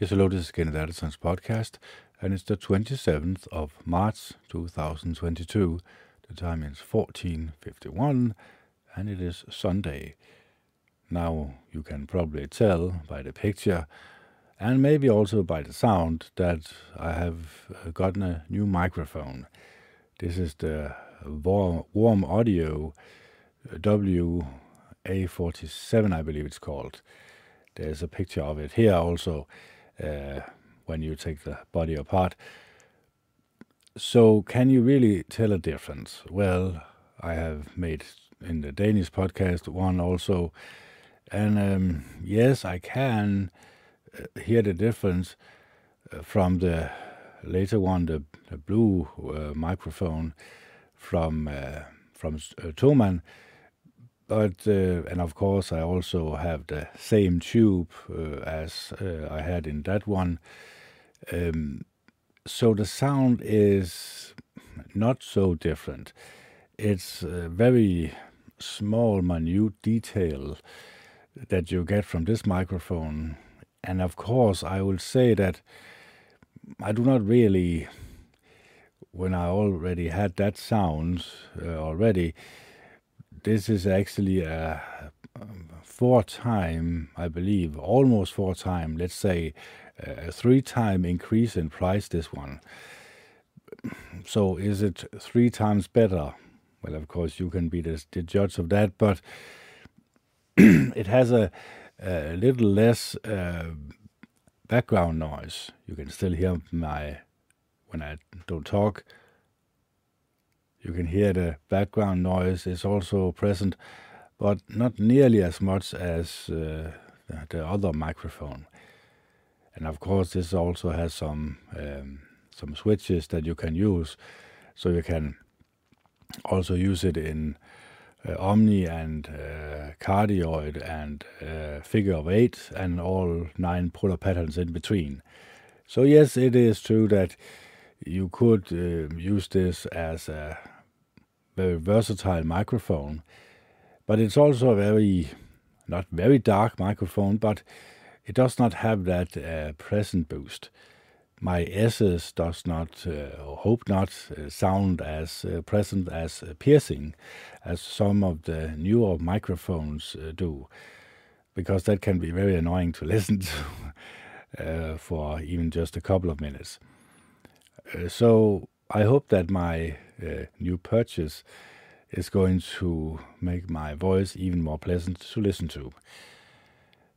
Yes, hello, this is Kenneth Addison's podcast, and it's the 27th of March 2022. The time is 14.51, and it is Sunday. Now, you can probably tell by the picture, and maybe also by the sound, that I have uh, gotten a new microphone. This is the warm Audio WA47, I believe it's called. There's a picture of it here also uh, when you take the body apart. So, can you really tell a difference? Well, I have made in the Danish podcast one also, and um, yes, I can uh, hear the difference uh, from the later one, the, the blue uh, microphone from uh, from uh, but uh, and of course I also have the same tube uh, as uh, I had in that one. Um, so the sound is not so different. It's a very small, minute detail that you get from this microphone, and of course I will say that I do not really. When I already had that sound uh, already, this is actually a four time, I believe, almost four time, let's say a three time increase in price, this one. So is it three times better? Well, of course, you can be the, the judge of that, but it has a, a little less uh, background noise. You can still hear my when I don't talk you can hear the background noise is also present, but not nearly as much as uh, the other microphone. And of course, this also has some um, some switches that you can use, so you can also use it in uh, Omni and uh, Cardioid and uh, Figure of Eight and all nine polar patterns in between. So yes, it is true that you could uh, use this as a very versatile microphone, but it's also a very, not very dark microphone, but it does not have that uh, present boost. My S's does not, uh, or hope not, uh, sound as uh, present as uh, piercing as some of the newer microphones uh, do, because that can be very annoying to listen to for even just a couple of minutes. so I hope that my uh, new purchase is going to make my voice even more pleasant to listen to.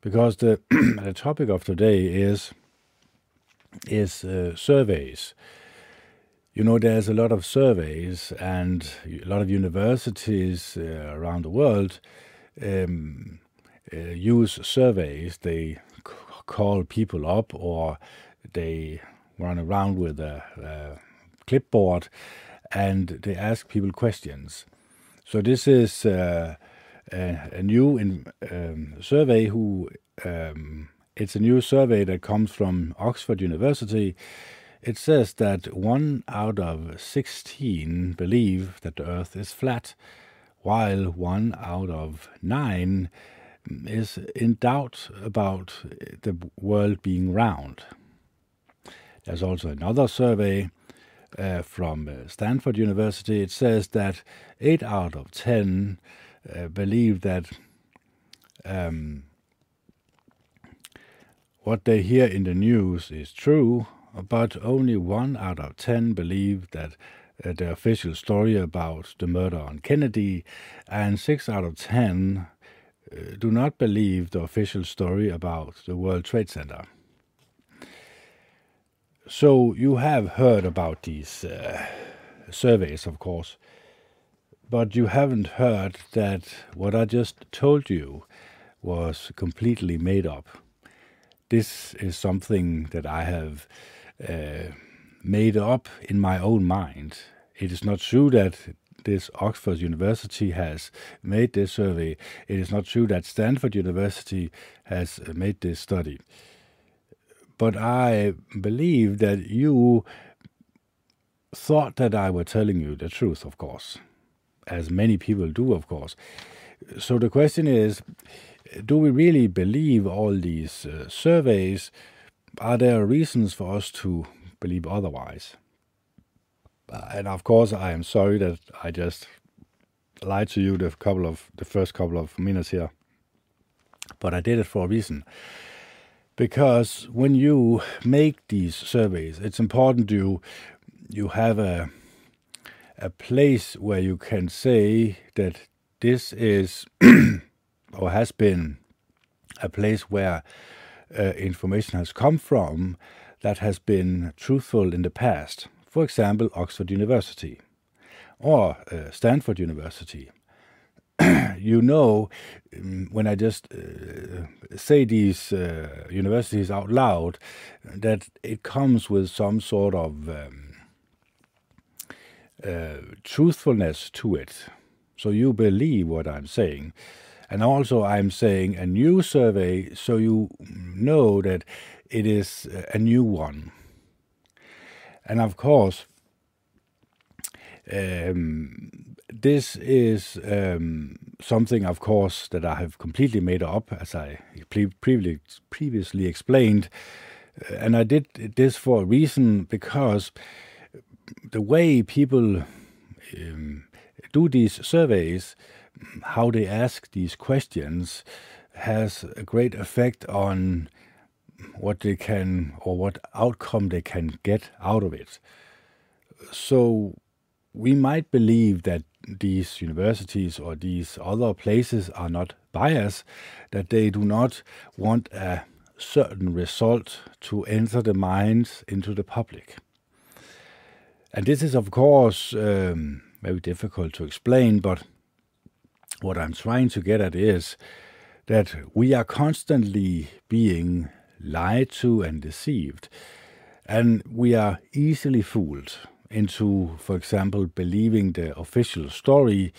Because the, the topic of today is is uh, surveys. You know, there's a lot of surveys and a lot of universities uh, around the world um, uh, use surveys. They c- call people up or they run around with a, a clipboard and they ask people questions. So this is uh, a, a, new in, um, survey who um, it's a new survey that comes from Oxford University. It says that one out of 16 believe that the earth is flat, while one out of nine is in doubt about the world being round. There's also another survey uh, from uh, Stanford University, it says that eight out of ten uh, believe that um, what they hear in the news is true, but only one out of ten believe that uh, the official story about the murder on Kennedy, and six out of ten uh, do not believe the official story about the World Trade Center. So you have heard about these uh, surveys, of course, but you haven't heard that what I just told you was completely made up. This is something that I have uh, made up in my own mind. It is not true that this Oxford University has made this survey. It is not true that Stanford University has made this study but I believe that you thought that I were telling you the truth, of course, as many people do, of course. So the question is do we really believe all these uh, surveys? are there reasons for us to believe otherwise? And of course, I am sorry that I just lied to you the couple of the first couple of minutes here, but I did it for a reason. Because when you make these surveys, it's important you you have a a place where you can say that this is or has been a place where uh, information has come from that has been truthful in the past. For example, Oxford University or uh, Stanford University. you know, um, when I just uh, say these uh, universities out loud, that it comes with some sort of um, uh, truthfulness to it. So you believe what I'm saying. And also, I'm saying a new survey, so you know that it is a new one. And of course, um, this is um, something, of course, that I have completely made up, as I pre- previously explained. Uh, and I did this for a reason because the way people um, do these surveys, how they ask these questions, has a great effect on what they can or what outcome they can get out of it. So we might believe that these universities or these other places are not biased, that they do not want a certain result to enter the minds into the public. And this is, of course, um, very difficult to explain, but what I'm trying to get at is that we are constantly being lied to and deceived, and we are easily fooled into, for example, believing the official story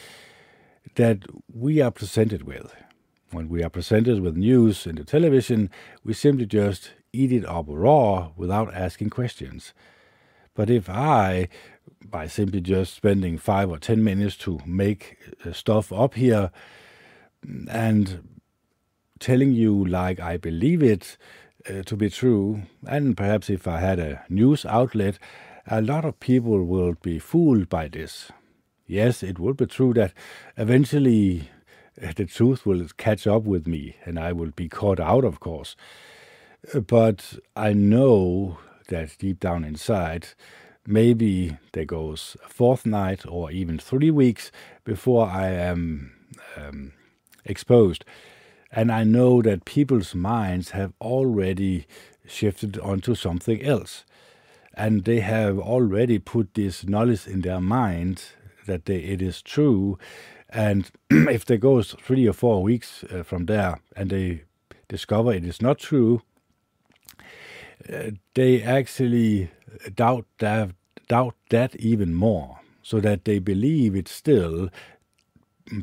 that we are presented with. When we are presented with news in the television, we simply just eat it up raw without asking questions. But if I, by simply just spending five or ten minutes to make uh, stuff up here and telling you like I believe it uh, to be true, and perhaps if I had a news outlet, a lot of people will be fooled by this. Yes, it will be true that eventually uh, the truth will catch up with me and I will be caught out, of course. But I know that deep down inside, maybe there goes a fortnight or even three weeks before I am um, exposed. And I know that people's minds have already shifted onto something else and they have already put this knowledge in their mind that they, it is true. And if they go three or four weeks uh, from there and they discover it is not true, uh, they actually doubt that, doubt that even more, so that they believe it's still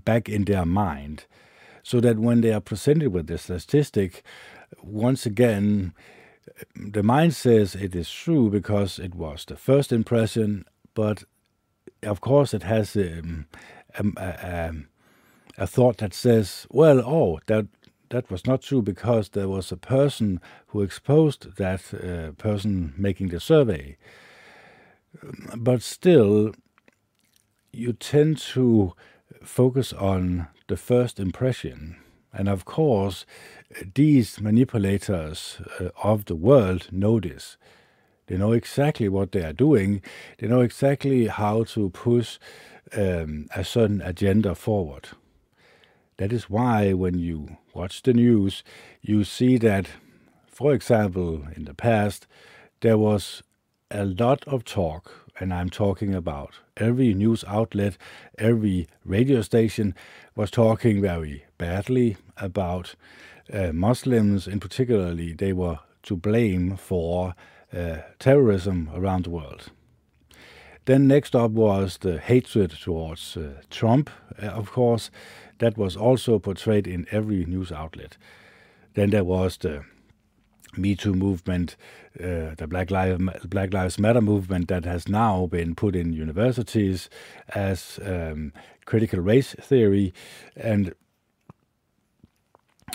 back in their mind. So that when they are presented with the statistic, once again, the mind says it is true because it was the first impression, but of course it has um, a, a, a, thought that says, well, oh, that that was not true because there was a person who exposed that uh, person making the survey. But still, you tend to focus on the first impression. And of course, these manipulators uh, of the world know this. They know exactly what they are doing. They know exactly how to push um, a certain agenda forward. That is why, when you watch the news, you see that, for example, in the past, there was a lot of talk, and I'm talking about every news outlet, every radio station was talking very badly about uh, Muslims, in particularly, they were to blame for uh, terrorism around the world. Then next up was the hatred towards uh, Trump, uh, of course. That was also portrayed in every news outlet. Then there was the Me Too movement, uh, the Black, Lives, Black Lives Matter movement that has now been put in universities as um, critical race theory. And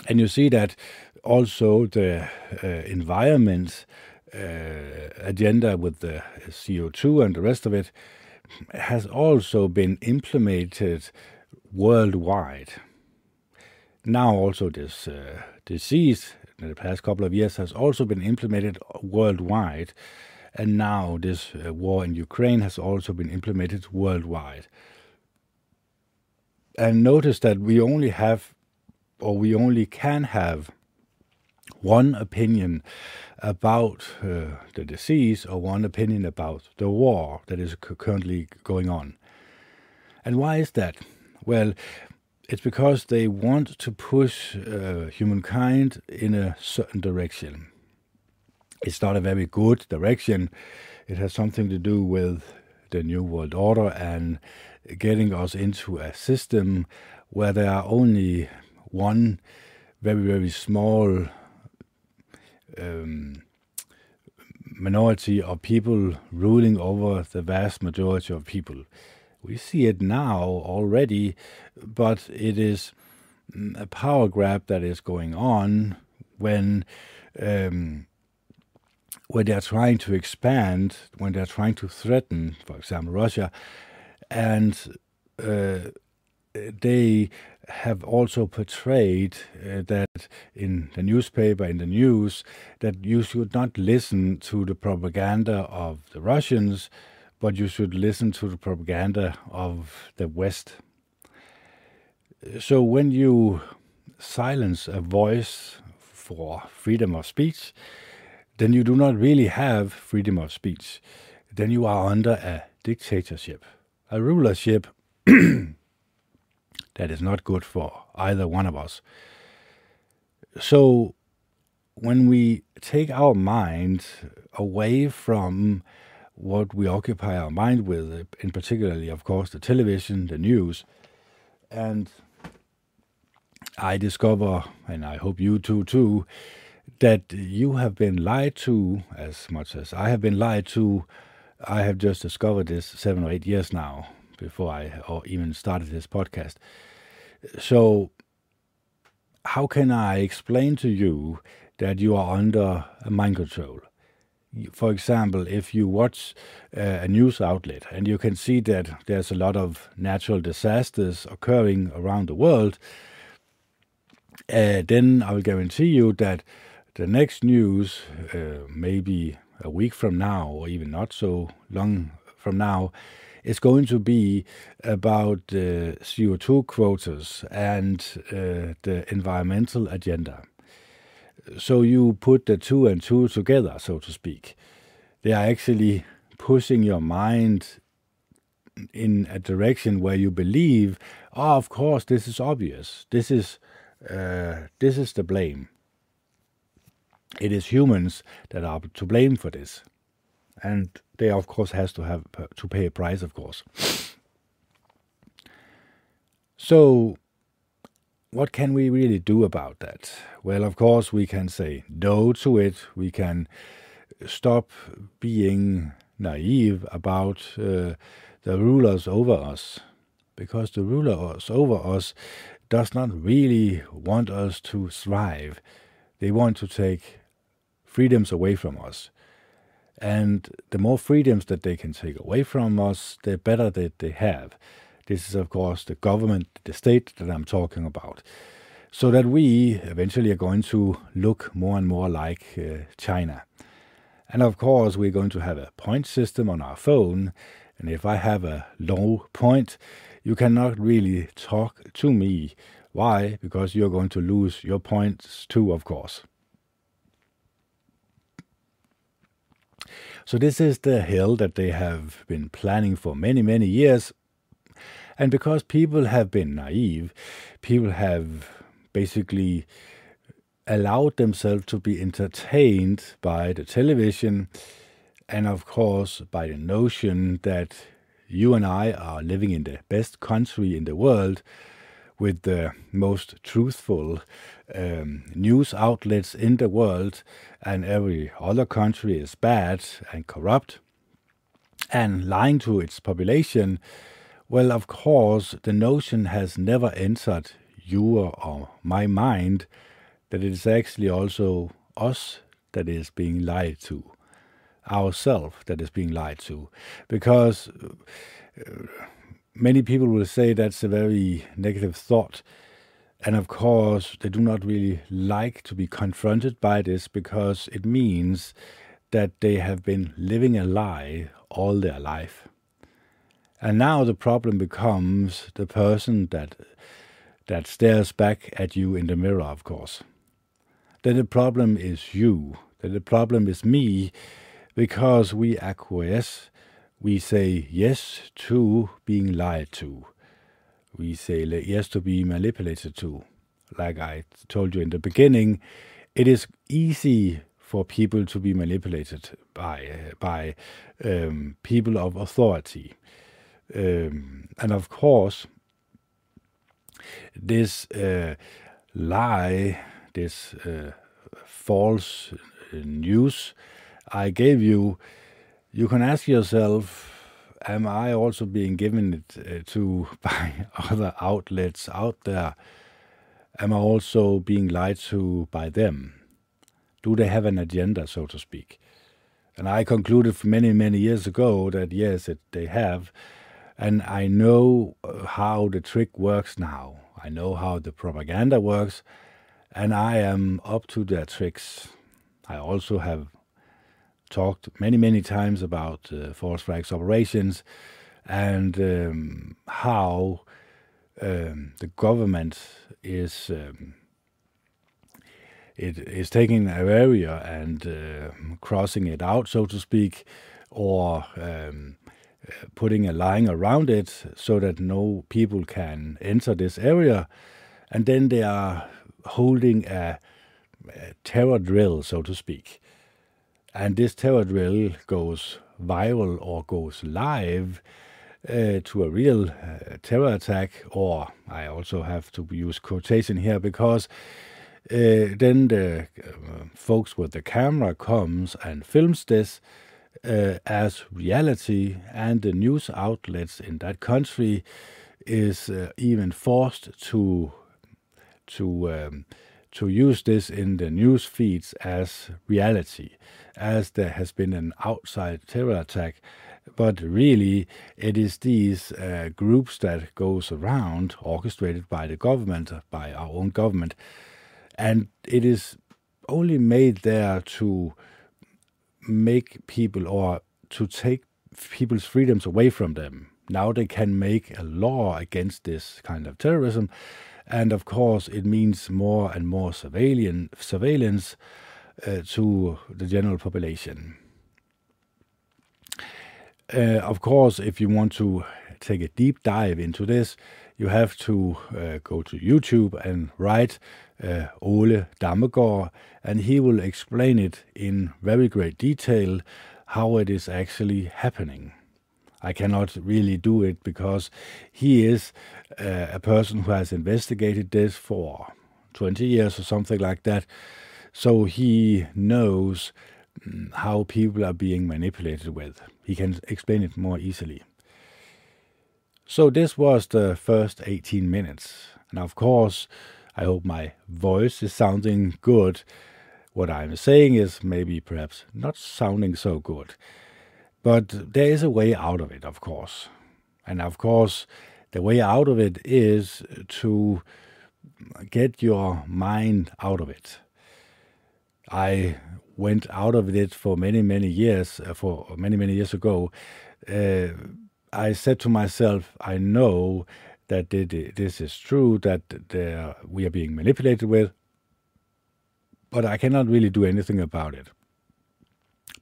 And you see that also the uh, environment uh, agenda with the CO2 and the rest of it has also been implemented worldwide. Now, also, this uh, disease in the past couple of years has also been implemented worldwide. And now, this uh, war in Ukraine has also been implemented worldwide. And notice that we only have, or we only can have, one opinion about uh, the disease or one opinion about the war that is currently going on. And why is that? Well, it's because they want to push uh, humankind in a certain direction. It's not a very good direction. It has something to do with the New World Order and getting us into a system where there are only one very, very small um, minority of people ruling over the vast majority of people. We see it now already, but it is a power grab that is going on when um, when they are trying to expand, when they are trying to threaten, for example, Russia, and uh, they have also portrayed uh, that in the newspaper, in the news, that you should not listen to the propaganda of the Russians, but you should listen to the propaganda of the West. So when you silence a voice for freedom of speech, then you do not really have freedom of speech. Then you are under a dictatorship, a rulership that is not good for either one of us. So, when we take our mind away from what we occupy our mind with, in particularly, of course, the television, the news, and I discover, and I hope you too, too, that you have been lied to as much as I have been lied to. I have just discovered this seven or eight years now before I or even started this podcast. So, how can I explain to you that you are under mind control? For example, if you watch a news outlet and you can see that there's a lot of natural disasters occurring around the world, uh, then I will guarantee you that the next news, uh, maybe a week from now, or even not so long from now, is going to be about uh, CO2 quotas and uh, the environmental agenda. So you put the two and two together, so to speak. They are actually pushing your mind in a direction where you believe, oh, of course, this is obvious. This is uh, this is the blame. It is humans that are to blame for this and they of course has to have to pay a price, of course. So, what can we really do about that? Well, of course, we can say no to it. We can stop being naive about uh, the rulers over us, because the rulers over us does not really want us to thrive. They want to take freedoms away from us. And the more freedoms that they can take away from us, the better that they have. This is, of course, the government, the state that I'm talking about. So that we eventually are going to look more and more like uh, China. And of course, we're going to have a point system on our phone. And if I have a low point, you cannot really talk to me. Why? Because you're going to lose your points too, of course. So this is the hill that they have been planning for many, many years. And because people have been naive, people have basically allowed themselves to be entertained by the television and, of course, by the notion that you and I are living in the best country in the world with the most truthful um, news outlets in the world, and every other country is bad and corrupt. And lying to its population, well, of course, the notion has never entered you or my mind that it is actually also us that is being lied to, ourselves that is being lied to. Because uh, many people will say that's a very negative thought. And of course, they do not really like to be confronted by this because it means that they have been living a lie all their life. And now the problem becomes the person that that stares back at you in the mirror, of course. That the problem is you, that the problem is me, because we acquiesce, we say yes to being lied to. We say yes to being manipulated to. Like I told you in the beginning, it is easy for people to be manipulated by by um, people of authority, and of course, this uh, lie, this uh, false news I gave you, you can ask yourself. Am I also being given it uh, to by other outlets out there? Am I also being lied to by them? do they have an agenda, so to speak? And I concluded many, many years ago that yes, it, they have. And I know uh, how the trick works now. I know how the propaganda works, and I am up to their tricks. I also have talked many, many times about uh, false flags operations and um, how um, the government is um, it is taking an area and uh, crossing it out, so to speak, or um, putting a line around it so that no people can enter this area. And then they are holding a, a terror drill, so to speak. And this terror drill goes viral or goes live uh, to a real uh, terror attack, or I also have to use quotation here because uh, then the uh, folks with the camera comes and films this uh, as reality, and the news outlets in that country is uh, even forced to to um, to use this in the news feeds as reality, as there has been an outside terror attack. But really, it is these uh, groups that goes around, orchestrated by the government, by our own government, and it is only made there to make people or to take people's freedoms away from them. Now they can make a law against this kind of terrorism, and of course it means more and more surveillance, uh, to the general population. Uh, of course, if you want to take a deep dive into this, you have to uh, go to YouTube and write uh, Ole Dammegaard, and he will explain it in very great detail how it is actually happening. I cannot really do it because he is uh, a person who has investigated this for 20 years or something like that. So he knows mm, how people are being manipulated with. He can explain it more easily. So this was the first 18 minutes. And of course, I hope my voice is sounding good. What I'm saying is maybe perhaps not sounding so good. But there is a way out of it, of course. And of course, the way out of it is to get your mind out of it. I went out of it for many, many years, uh, for many, many years ago. Uh, I said to myself, I know that this is true, that we are being manipulated with, but I cannot really do anything about it.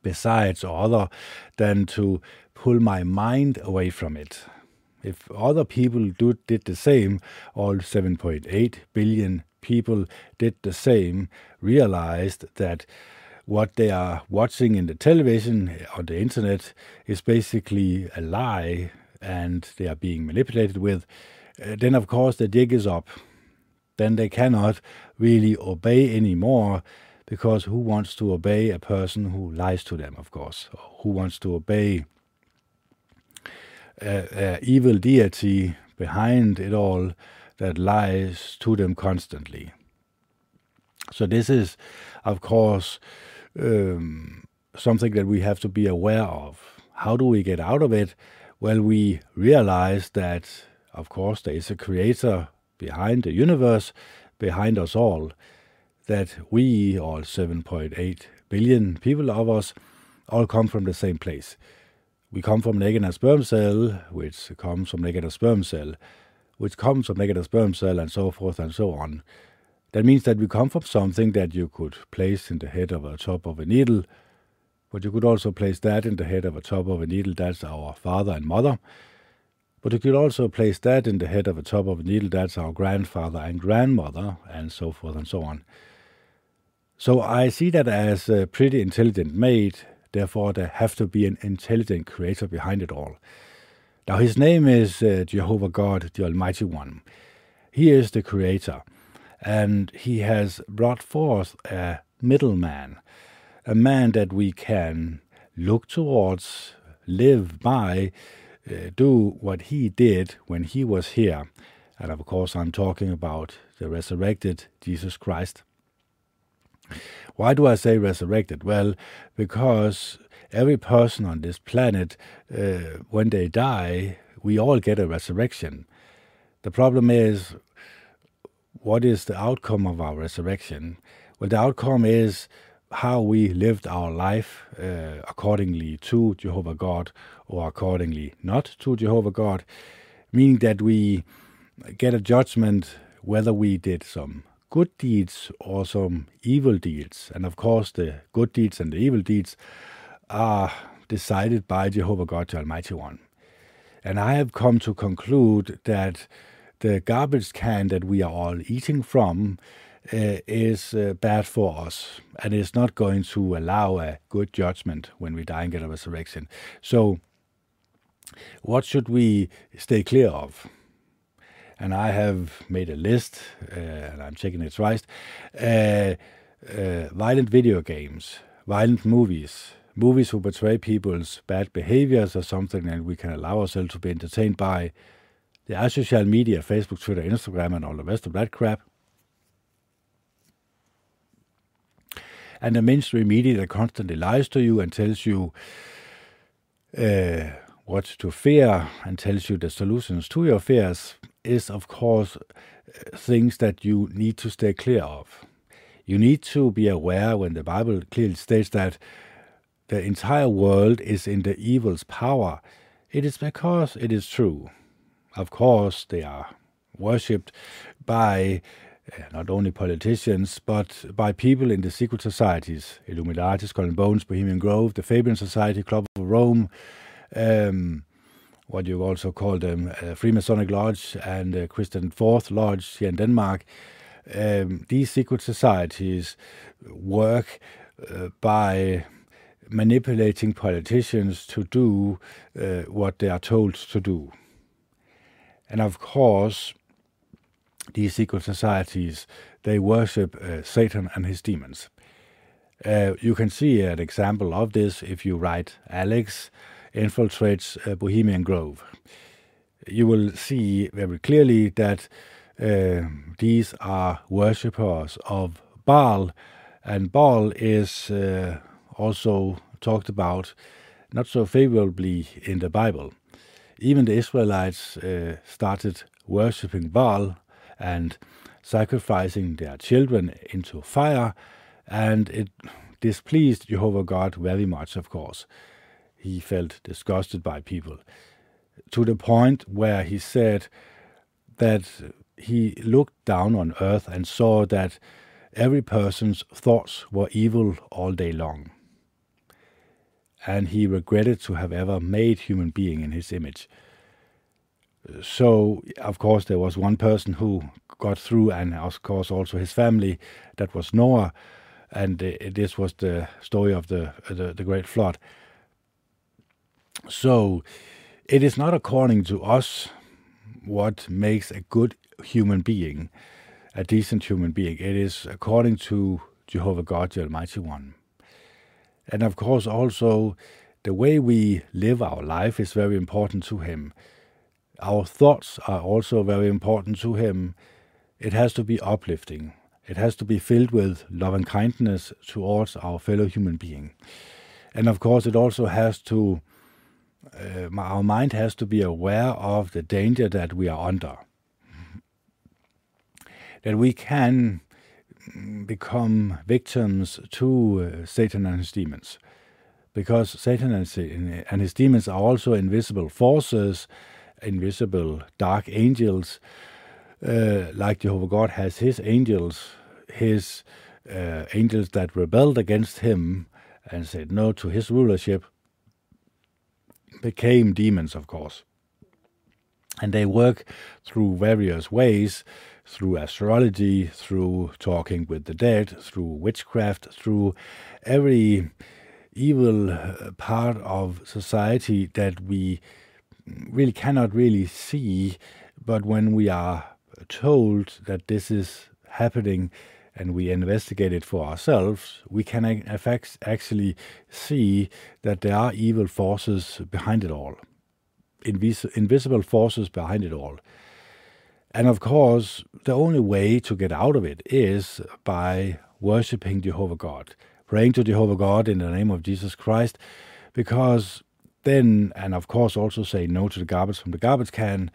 Besides, or other than to pull my mind away from it. If other people do, did the same, all 7.8 billion people did the same, realized that what they are watching in the television on the internet is basically a lie and they are being manipulated with, uh, then of course the dig is up. Then they cannot really obey anymore because who wants to obey a person who lies to them, of course? Who wants to obey a, a evil deity behind it all that lies to them constantly. So this is, of course, um, something that we have to be aware of. How do we get out of it? Well, we realize that, of course, there is a creator behind the universe, behind us all, that we, all 7.8 billion people of us, all come from the same place. We come from a sperm cell, which comes from a sperm cell, which comes from a sperm cell, and so forth and so on. That means that we come from something that you could place in the head of a top of a needle, but you could also place that in the head of a top of a needle. That's our father and mother. But you could also place that in the head of a top of a needle. That's our grandfather and grandmother, and so forth and so on. So I see that as a pretty intelligent made. Therefore, there have to be an intelligent creator behind it all. Now, his name is uh, Jehovah God, the Almighty One. He is the creator and he has brought forth a middleman, a man that we can look towards, live by, uh, do what he did when he was here. And of course, I'm talking about the resurrected Jesus Christ. Why do I say resurrected? Well, because every person on this planet, uh, when they die, we all get a resurrection. The problem is what is the outcome of our resurrection? Well, the outcome is how we lived our life uh, accordingly to Jehovah God or accordingly not to Jehovah God, meaning that we get a judgment whether we did some good deeds or some evil deeds. And of course, the good deeds and the evil deeds are decided by Jehovah God, the Almighty One. And I have come to conclude that the garbage can that we are all eating from uh, is uh, bad for us and is not going to allow a good judgment when we die and get a resurrection. So, what should we stay clear of? And I have made a list, uh, and I'm checking it twice. Uh, uh, violent video games, violent movies, movies who portray people's bad behaviors or something that we can allow ourselves to be entertained by det er social media, Facebook, Twitter, Instagram, and all the rest of that crap. And the mainstream media that constantly lies to you and tells you uh, what to fear and tells you the solutions to your fears is, of course, things that you need to stay clear of. You need to be aware when the Bible clearly states that the entire world is in the evil's power. It is because it is true of course, they are worshipped by uh, not only politicians, but by people in the secret societies Illuminati, Skull and Bones, Bohemian Grove, the Fabian Society, Club of Rome, um, what you also call them, uh, Freemasonic Lodge and uh, Christian Fourth Lodge here in Denmark. Um, these secret societies work uh, by manipulating politicians to do uh, what they are told to do. And of course, these secret societies, they worship uh, Satan and his demons. Uh, you can see an example of this if you write Alex infiltrates uh, Bohemian Grove. You will see very clearly that uh, these are worshippers of Baal, and Baal is uh, also talked about not so favorably in the Bible even the Israelites uh, started worshipping Baal and sacrificing their children into fire, and it displeased Jehovah God very much, of course. He felt disgusted by people to the point where he said that he looked down on earth and saw that every person's thoughts were evil all day long and he regretted to have ever made human being in his image. So, of course, there was one person who got through, and of course, also his family. That was Noah, and uh, this was the story of the, the the great flood. So, it is not according to us what makes a good human being, a decent human being. It is according to Jehovah God, the Almighty One. And of course, also the way we live our life is very important to him. Our thoughts are also very important to Him. It has to be uplifting. It has to be filled with love and kindness towards our fellow human being. And of course, it also has to, uh, our mind has to be aware of the danger that we are under. That we can become victims to uh, Satan and his demons. Because Satan and his demons are also invisible forces invisible dark angels, uh, like Jehovah God has his angels, his uh, angels that rebelled against him and said no to his rulership, became demons, of course. And they work through various ways through astrology, through talking with the dead, through witchcraft, through every evil uh, part of society that we really cannot really see, but when we are told that this is happening and we investigate it for ourselves, we can actually see that there are evil forces behind it all, Invis- invisible forces behind it all. And of course, the only way to get out of it is by worshiping Jehovah God, praying to Jehovah God in the name of Jesus Christ, because then, and of course, also say no to the garbage from the garbage can,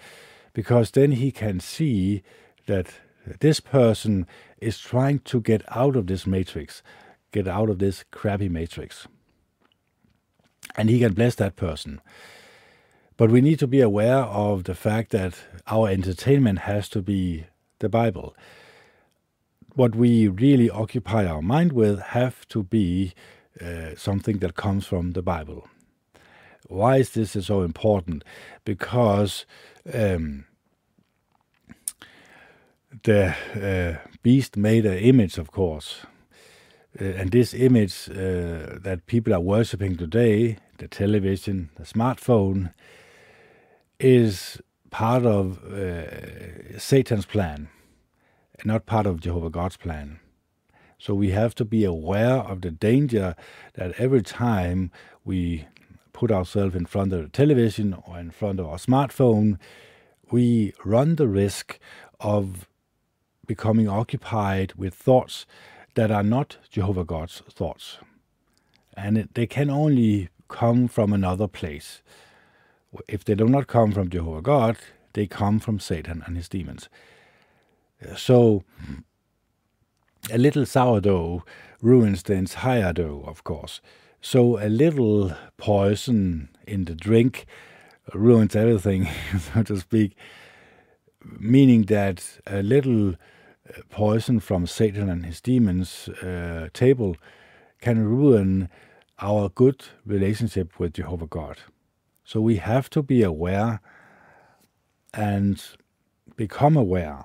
because then he can see that this person is trying to get out of this matrix, get out of this crappy matrix. And he can bless that person. But we need to be aware of the fact that our entertainment has to be the Bible. What we really occupy our mind with have to be uh, something that comes from the Bible. Why is this so important? Because um, the uh, beast made an image, of course. Uh, and this image uh, that people are worshipping today, the television, the smartphone, is part of uh, Satan's plan, not part of Jehovah God's plan. So we have to be aware of the danger that every time we put ourselves in front of the television or in front of our smartphone, we run the risk of becoming occupied with thoughts that are not Jehovah God's thoughts. And it, they can only come from another place. If they do not come from Jehovah God, they come from Satan and his demons. So, a little sourdough ruins the entire dough, of course. So a little poison in the drink ruins everything, so to speak, meaning that a little uh, poison from Satan and his demons uh, table can ruin our good relationship with Jehovah God. So we have to be aware and become aware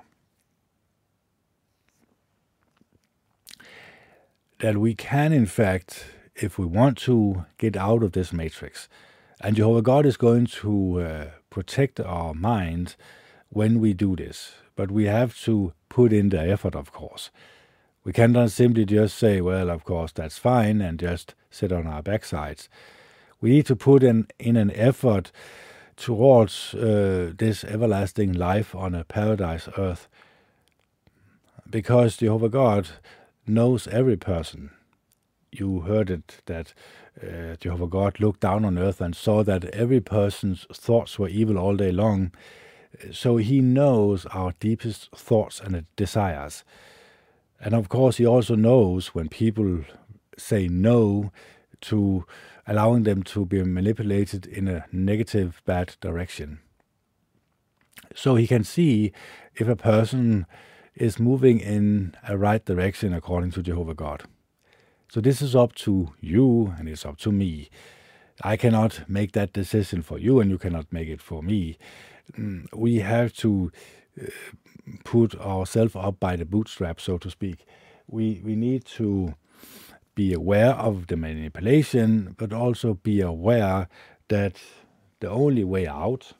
that we can, in fact, if we want to get out of this matrix. And Jehovah God is going to uh, protect our mind when we do this. But we have to put in the effort, of course. We cannot simply just say, well, of course, that's fine, and just sit on our backsides. We need to put in, in an effort towards uh, this everlasting life on a paradise earth. Because Jehovah God knows every person you heard it that uh, Jehovah God looked down on earth and saw that every person's thoughts were evil all day long. So he knows our deepest thoughts and desires. And of course, he also knows when people say no to allowing them to be manipulated in a negative, bad direction. So he can see if a person is moving in a right direction according to Jehovah God. So this is up to you and it's up to me. I cannot make that decision for you and you cannot make it for me. Mm, we have to uh, put ourselves up by the bootstrap, so to speak. We, we need to be aware of the manipulation, but also be aware that the only way out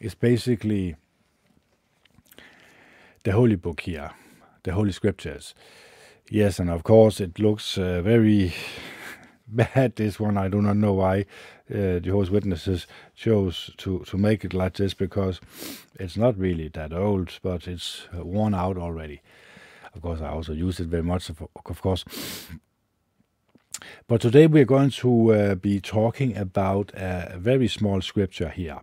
is basically the Holy Book here, the Holy Scriptures. Yes, and of course it looks uh, very, bad this one. I do not know why uh, Jehovah's Witnesses chose to to make it like this because it's not really that old, but it's worn out already. Of course, I also use it very much, of, course. But today we're going to uh, be talking about a very small scripture here.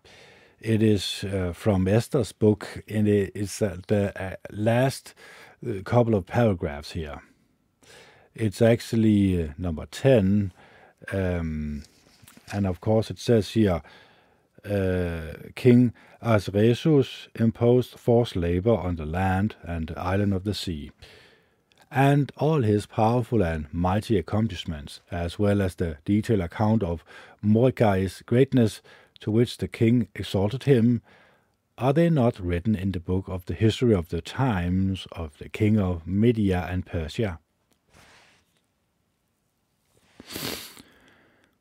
It is uh, from Esther's book, and it's uh, the last uh, couple of paragraphs here. It's actually uh, number 10, um, and of course it says here Uh, king Ahasuerus imposed forced labor on the land and the island of the sea and all his powerful and mighty accomplishments, as well as the detailed account of Mordecai's greatness to which the king exalted him, are they not written in the book of the history of the times of the king of Media and Persia?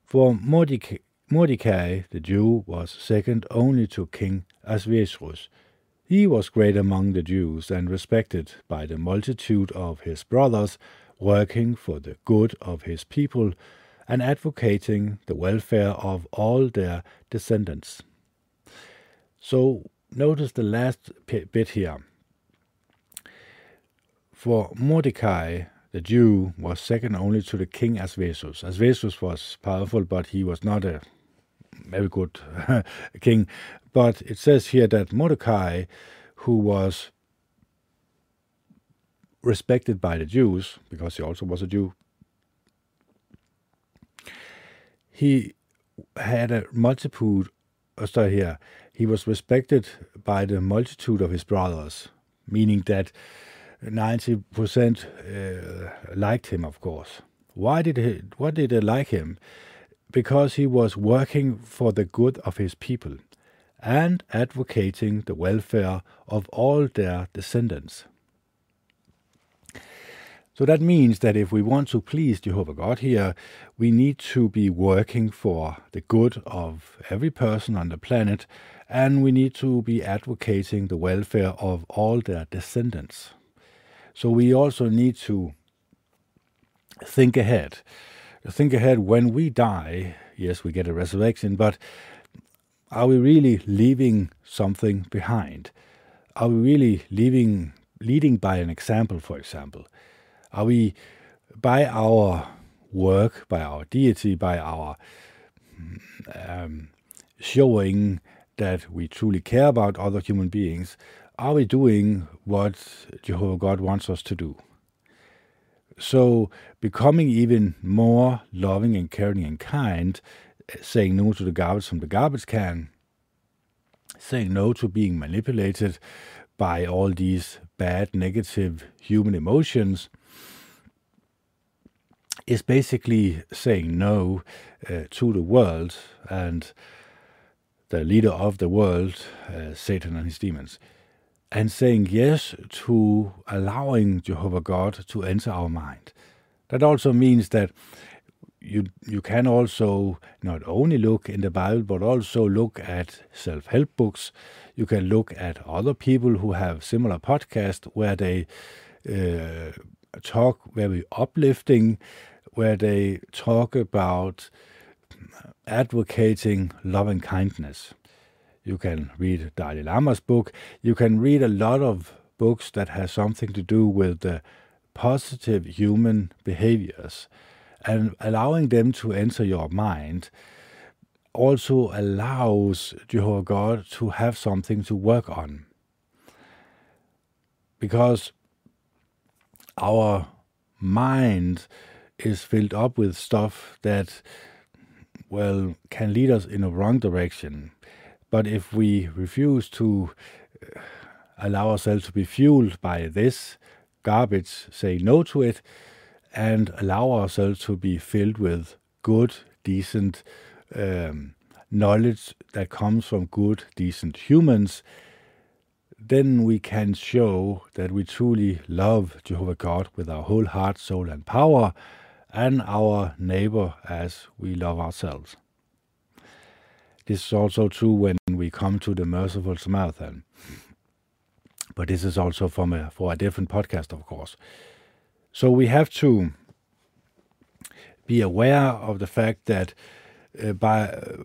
For Mordecai, Mordecai the Jew was second only to King Ahasuerus, he was great among the Jews and respected by the multitude of his brothers, working for the good of his people and advocating the welfare of all their descendants. So notice the last bit here. For Mordecai, the Jew, was second only to the king Ahasuerus. Ahasuerus was powerful, but he was not a very good king. But it says here that Mordecai, who was respected by the Jews, because he also was a Jew, he had a multitude, uh, sorry here, he was respected by the multitude of his brothers, meaning that 90% uh, liked him, of course. Why did he, what did they like him? Because he was working for the good of his people and advocating the welfare of all their descendants. So that means that if we want to please Jehovah God here, we need to be working for the good of every person on the planet, and we need to be advocating the welfare of all their descendants. So we also need to think ahead. Think ahead when we die. Yes, we get a resurrection, but are we really leaving something behind? Are we really leaving, leading by an example, for example? Are we, by our work, by our deity, by our um, showing that we truly care about other human beings, are we doing what Jehovah God wants us to do? So, becoming even more loving and caring and kind saying no to the garbage from the garbage can, saying no to being manipulated by all these bad, negative human emotions, is basically saying no uh, to the world and the leader of the world, uh, Satan and his demons, and saying yes to allowing Jehovah God to enter our mind. That also means that you you can also not only look in the Bible but also look at self-help books. You can look at other people who have similar podcasts where they uh, talk very uplifting, where they talk about advocating love and kindness. You can read Dalai Lama's book. You can read a lot of books that has something to do with the positive human behaviors and allowing them to enter your mind also allows Jehovah God to have something to work on. Because our mind is filled up with stuff that, well, can lead us in a wrong direction. But if we refuse to uh, allow ourselves to be fueled by this garbage, say no to it, and allow ourselves to be filled with good, decent um, knowledge that comes from good, decent humans, then we can show that we truly love Jehovah God with our whole heart, soul, and power, and our neighbor as we love ourselves. This is also true when we come to the Merciful Samaritan. But this is also from a, for a different podcast, of course. So we have to be aware of the fact that uh, by uh,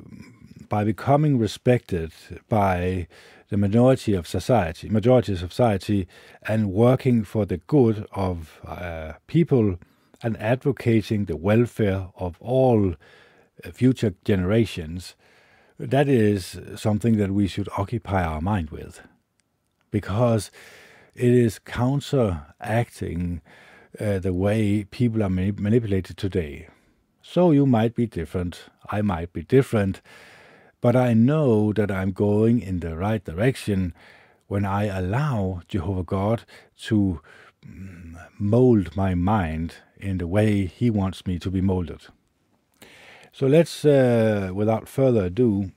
by becoming respected by the majority of society, majority of society, and working for the good of uh, people and advocating the welfare of all uh, future generations, that is something that we should occupy our mind with, because it is counteracting uh, the way people are manip- manipulated today. So you might be different, I might be different, but I know that I'm going in the right direction when I allow Jehovah God to mm, mold my mind in the way He wants me to be molded. So let's, uh, without further ado,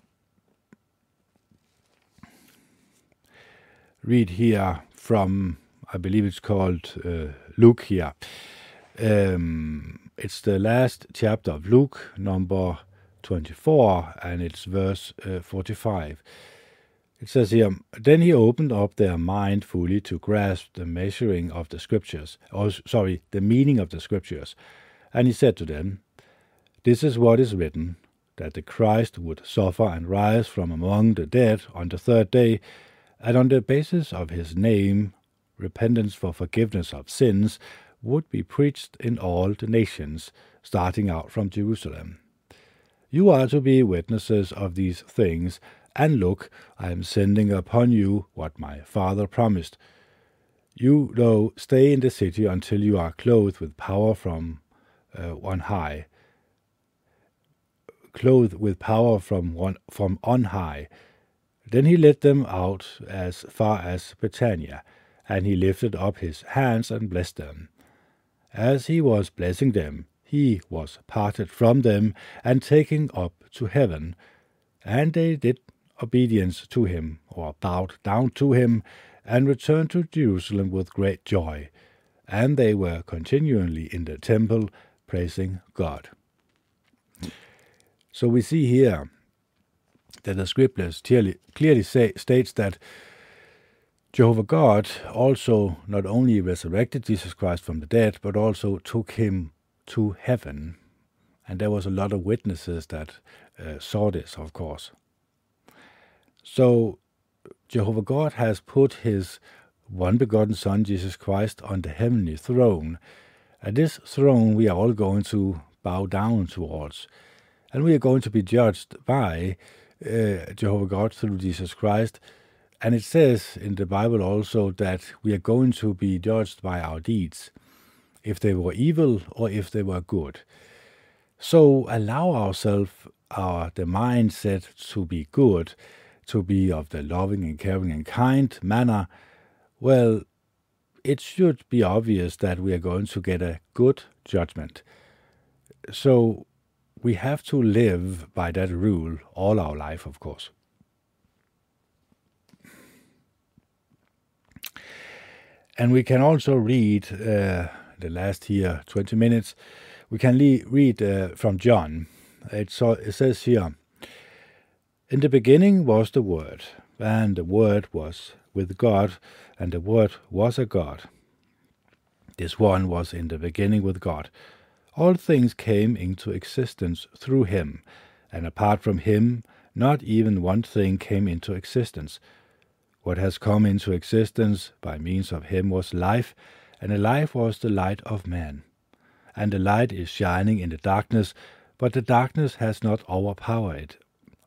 read here from, I believe it's called uh, Luke here. Um, it's the last chapter of Luke, number 24, and it's verse uh, 45. It says here, Then he opened up their mind fully to grasp the measuring of the scriptures, or sorry, the meaning of the scriptures. And he said to them, This is what is written, that the Christ would suffer and rise from among the dead on the third day, and on the basis of his name, repentance for forgiveness of sins would be preached in all the nations, starting out from Jerusalem. You are to be witnesses of these things, and look, I am sending upon you what my Father promised. You, though, stay in the city until you are clothed with power from uh, on high. Clothed with power from one, from on high. Then he led them out as far as Bethania, and he lifted up his hands and blessed them. As he was blessing them, he was parted from them and taken up to heaven. And they did obedience to him, or bowed down to him, and returned to Jerusalem with great joy. And they were continually in the temple praising God. So we see here that the scriptures clearly, clearly say, states that Jehovah God also not only resurrected Jesus Christ from the dead, but also took him to heaven. And there was a lot of witnesses that uh, saw this, of course. So Jehovah God has put his one begotten Son, Jesus Christ, on the heavenly throne. And this throne we are all going to bow down towards. And we are going to be judged by uh, Jehovah God through Jesus Christ. And it says in the Bible also that we are going to be judged by our deeds if they were evil or if they were good. So allow ourselves our the mindset to be good, to be of the loving and caring and kind manner. Well, it should be obvious that we are going to get a good judgment. So we have to live by that rule all our life, of course. And we can also read uh, the last here 20 minutes, we can read uh, from John. It, so, it says here, In the beginning was the Word, and the Word was with God, and the Word was a God. This one was in the beginning with God. All things came into existence through him, and apart from him, not even one thing came into existence. What has come into existence by means of him was life, and the life was the light of man. And the light is shining in the darkness, but the darkness has not overpowered it.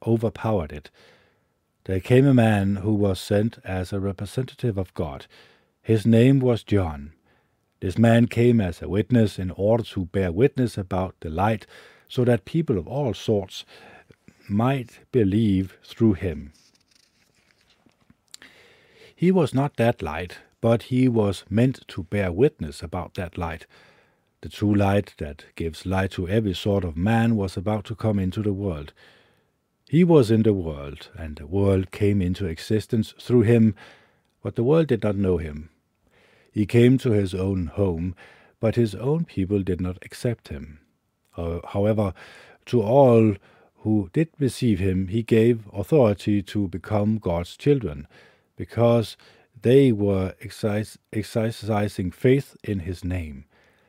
Overpowered it. There came a man who was sent as a representative of God. His name was John. This man came as a witness in order to bear witness about the light, so that people of all sorts might believe through him. He was not that light, but he was meant to bear witness about that light. The true light that gives light to every sort of man was about to come into the world. He was in the world, and the world came into existence through him, but the world did not know him. He came to his own home, but his own people did not accept him. Uh, however, to all who did receive him, he gave authority to become God's children, because they were exercising faith in his name.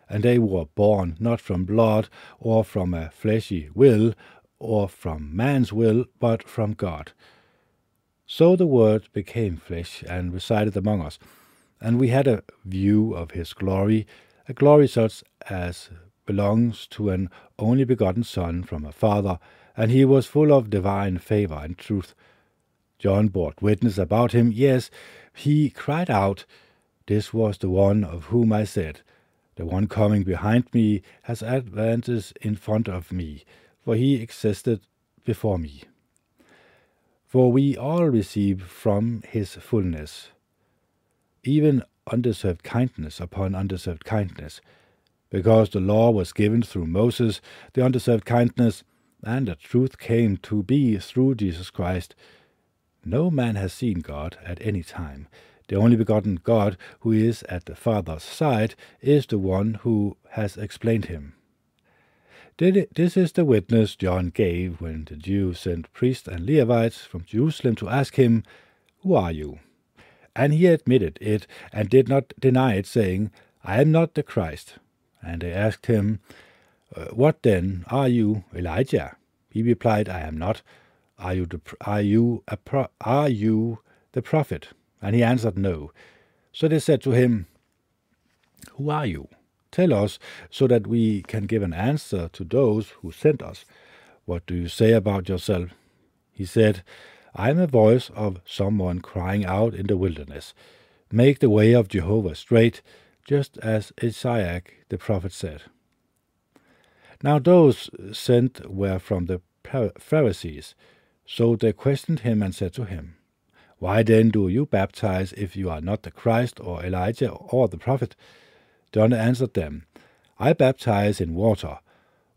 and they were born not from blood, or from a fleshy will, or from man's will, but from God. So the Word became flesh and resided among us, and we had a view of his glory, a glory such as belongs to an only begotten Son from a Father, and he was full of divine favor and truth. John bore witness about him, yes, he cried out, This was the one of whom I said, The one coming behind me has advantage in front of me, for he existed before me. For we all receive from his fullness, even undeserved kindness upon undeserved kindness. Because the law was given through Moses, the undeserved kindness and the truth came to be through Jesus Christ. No man has seen God at any time. The only begotten God, who is at the Father's side, is the one who has explained him. This is the witness John gave when the Jews sent priests and Levites from Jerusalem to ask him, Who are you? And he admitted it and did not deny it, saying, I am not the Christ. And they asked him, uh, What then? Are you Elijah? He replied, I am not. Are you the, are you a pro, are you the prophet? And he answered, No. So they said to him, Who are you? Tell us, so that we can give an answer to those who sent us. What do you say about yourself? He said, I am a voice of someone crying out in the wilderness, Make the way of Jehovah straight, just as Isaiah the prophet said. Now those sent were from the Pharisees, so they questioned him and said to him, Why then do you baptize if you are not the Christ or Elijah or the prophet? John answered them, I baptize in water.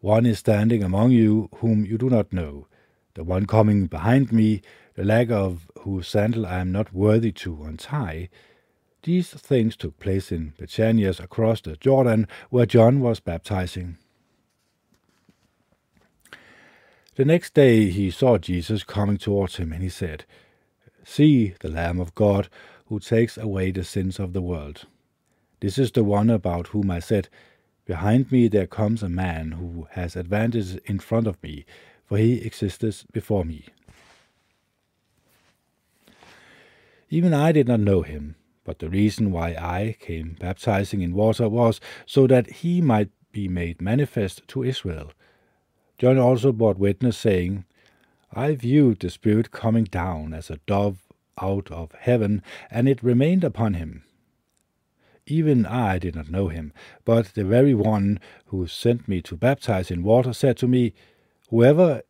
One is standing among you whom you do not know, the one coming behind me, the leg of whose sandal I am not worthy to untie. These things took place in Bethania across the Jordan, where John was baptizing. The next day he saw Jesus coming towards him, and he said, See the Lamb of God, who takes away the sins of the world. This is the one about whom I said, Behind me there comes a man who has advantage in front of me, for he existed before me. Even I did not know him, but the reason why I came baptizing in water was so that he might be made manifest to Israel. John also bore witness, saying, I viewed the Spirit coming down as a dove out of heaven, and it remained upon him. Even I did not know him, but the very one who sent me to baptize in water said to me, Whoever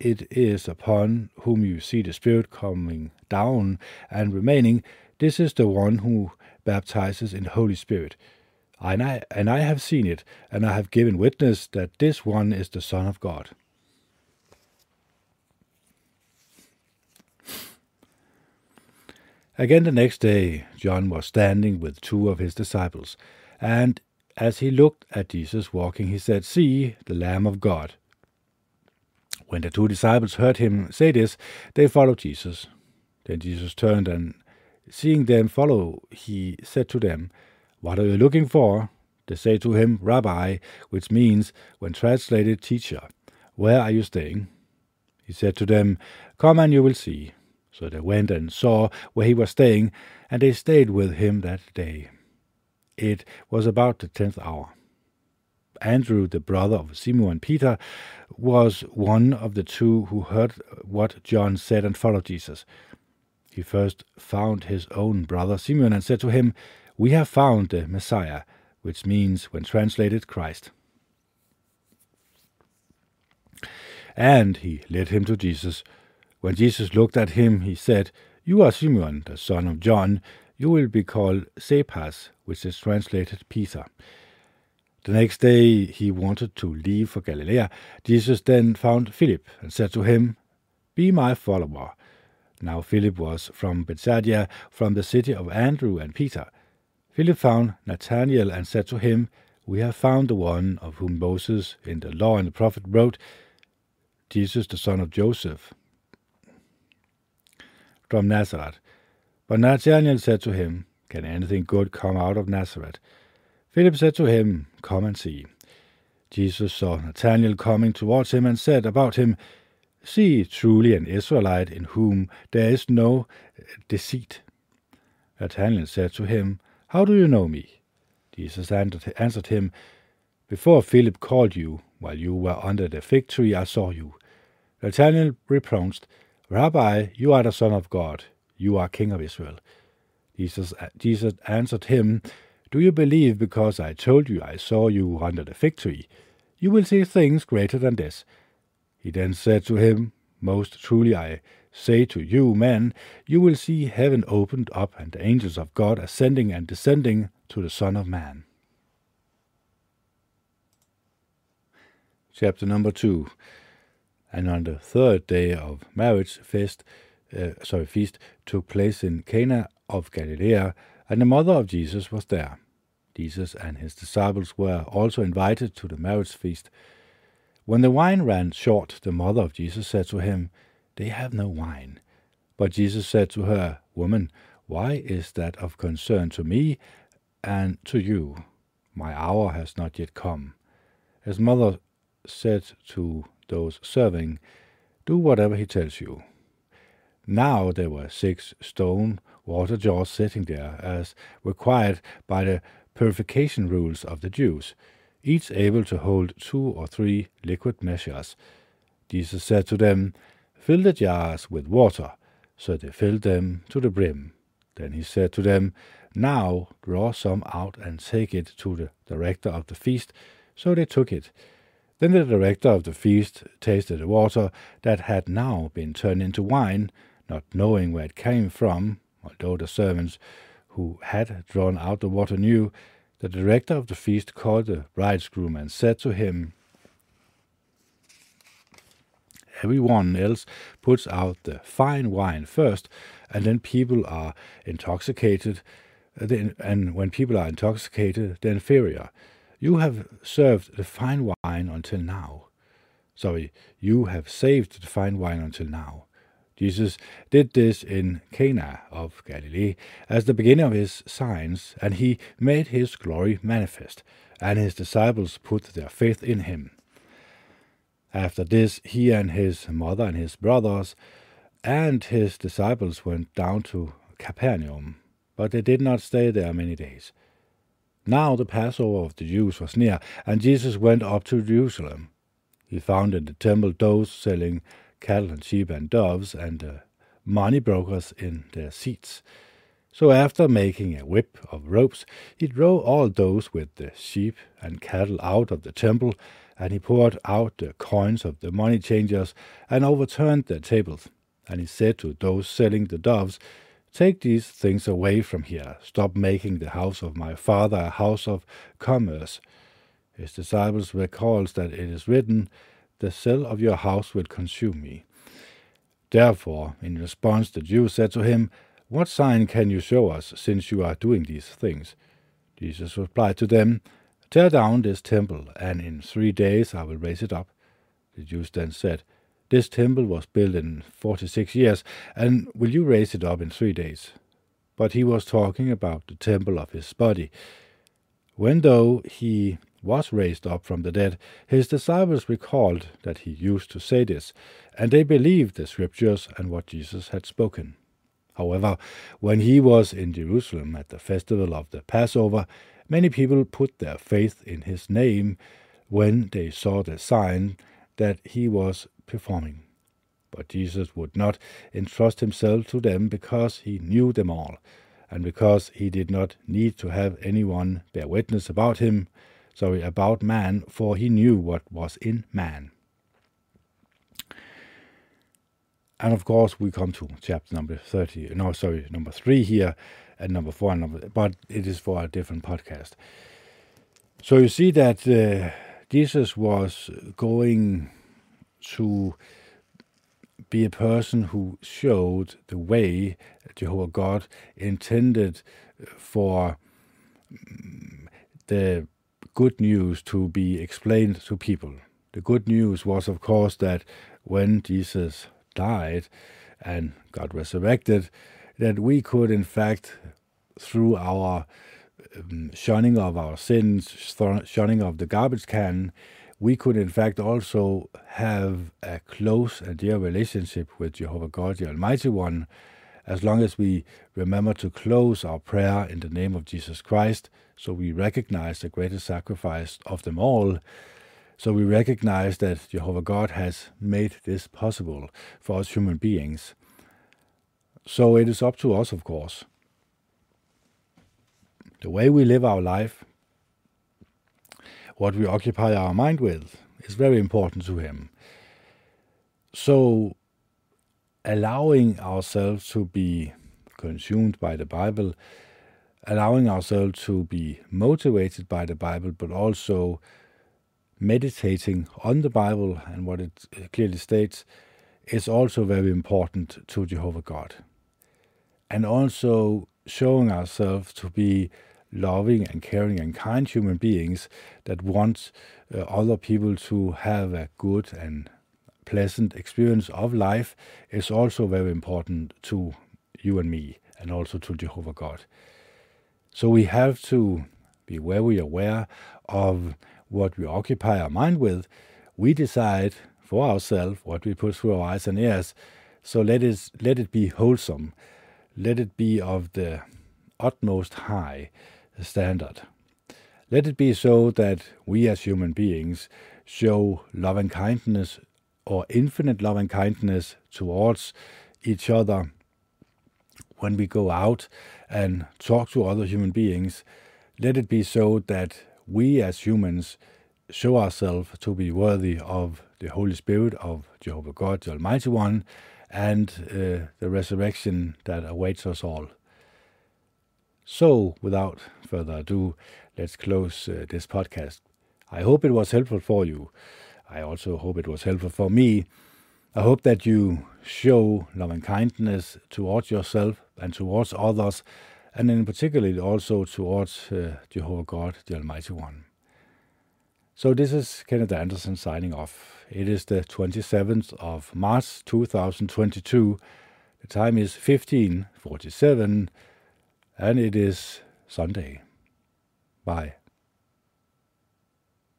it is upon whom you see the Spirit coming down and remaining, this is the one who baptizes in the Holy Spirit. And I, and I have seen it, and I have given witness that this one is the Son of God. Again the next day, John was standing with two of his disciples, and as he looked at Jesus walking, he said, See, the Lamb of God. When the two disciples heard him say this, they followed Jesus. Then Jesus turned and, seeing them follow, he said to them, What are you looking for? They say to him, Rabbi, which means, when translated, teacher, where are you staying? He said to them, Come and you will see. So they went and saw where he was staying, and they stayed with him that day. It was about the tenth hour. Andrew, the brother of Simon Peter, was one of the two who heard what John said and followed Jesus. He first found his own brother Simon and said to him, We have found the Messiah, which means, when translated, Christ. And he led him to Jesus. When Jesus looked at him, he said, You are Simon, the son of John. You will be called Cephas, which is translated Peter. The next day he wanted to leave for Galilee. Jesus then found Philip and said to him, Be my follower. Now Philip was from Bethsaida, from the city of Andrew and Peter. Philip found Nathanael and said to him, We have found the one of whom Moses in the law and the prophet wrote, Jesus the son of Joseph from Nazareth. But Nathanael said to him, Can anything good come out of Nazareth? Philip said to him, Come and see. Jesus saw Nathanael coming towards him and said about him, See truly an Israelite in whom there is no deceit. Nathanael said to him, How do you know me? Jesus answered him, Before Philip called you, while you were under the fig tree, I saw you. Nathanael reproached, Rabbi, you are the Son of God, you are King of Israel. Jesus, Jesus answered him, Do you believe because I told you I saw you under the fig tree? You will see things greater than this. He then said to him, Most truly I say to you, men, you will see heaven opened up and the angels of God ascending and descending to the Son of Man. Chapter number 2 and on the third day of marriage feast, uh, sorry, feast took place in Cana of Galilee, and the mother of Jesus was there. Jesus and his disciples were also invited to the marriage feast. When the wine ran short, the mother of Jesus said to him, They have no wine. But Jesus said to her, Woman, why is that of concern to me and to you? My hour has not yet come. His mother said to those serving, Do whatever he tells you. Now there were six stone water jars sitting there, as required by the purification rules of the Jews, each able to hold two or three liquid measures. Jesus said to them, Fill the jars with water. So they filled them to the brim. Then he said to them, Now draw some out and take it to the director of the feast. So they took it. Then the director of the feast tasted the water that had now been turned into wine, not knowing where it came from, although the servants who had drawn out the water knew. The director of the feast called the bridegroom and said to him, Everyone else puts out the fine wine first, and then people are intoxicated, uh, and when people are intoxicated, the inferior. You have served the fine wine until now. Sorry, you have saved the fine wine until now. Jesus did this in Cana of Galilee as the beginning of his signs, and he made his glory manifest, and his disciples put their faith in him. After this, he and his mother and his brothers and his disciples went down to Capernaum, but they did not stay there many days. Now the Passover of the Jews was near, and Jesus went up to Jerusalem. He found in the temple those selling cattle and sheep and doves, and the money brokers in their seats. So after making a whip of ropes, he drove all those with the sheep and cattle out of the temple, and he poured out the coins of the money changers and overturned their tables. And he said to those selling the doves, Take these things away from here. Stop making the house of my father a house of commerce. His disciples recalls that it is written, The cell of your house will consume me. Therefore, in response, the Jews said to him, What sign can you show us, since you are doing these things? Jesus replied to them, Tear down this temple, and in three days I will raise it up. The Jews then said, this temple was built in 46 years, and will you raise it up in three days? But he was talking about the temple of his body. When, though he was raised up from the dead, his disciples recalled that he used to say this, and they believed the scriptures and what Jesus had spoken. However, when he was in Jerusalem at the festival of the Passover, many people put their faith in his name when they saw the sign that he was performing. But Jesus would not entrust himself to them because he knew them all, and because he did not need to have anyone bear witness about him, sorry, about man, for he knew what was in man. And of course, we come to chapter number 30, no, sorry, number 3 here, and number 4, and number, but it is for a different podcast. So you see that uh, Jesus was going to be a person who showed the way Jehovah God intended for mm, the good news to be explained to people. The good news was, of course, that when Jesus died and got resurrected, that we could, in fact, through our um, shunning of our sins, shunning of the garbage can, we could in fact also have a close and dear relationship with Jehovah God, the Almighty One, as long as we remember to close our prayer in the name of Jesus Christ, so we recognize the greatest sacrifice of them all. So we recognize that Jehovah God has made this possible for us human beings. So it is up to us, of course. The way we live our life, what we occupy our mind with, is very important to Him. So allowing ourselves to be consumed by the Bible, allowing ourselves to be motivated by the Bible, but also meditating on the Bible and what it clearly states is also very important to Jehovah God. And also showing ourselves to be loving and caring and kind human beings that want uh, other people to have a good and pleasant experience of life is also very important to you and me and also to Jehovah God. So we have to be very aware of what we occupy our mind with. We decide for ourselves what we put through our eyes and ears. So let it, let it be wholesome. Let it be of the utmost high standard. Let it be so that we as human beings show love and kindness or infinite love and kindness towards each other when we go out and talk to other human beings, let it be so that we as humans show ourselves to be worthy of the Holy Spirit of Jehovah God, the Almighty One, and uh, the resurrection that awaits us all. So, without further ado, let's close uh, this podcast. I hope it was helpful for you. I also hope it was helpful for me. I hope that you show love and kindness towards yourself and towards others, and in particular also towards uh, Jehovah God, the Almighty One. So this is Kenneth Anderson signing off. It is the 27th of March 2022. The time is 15:47 and it is Sunday. Bye.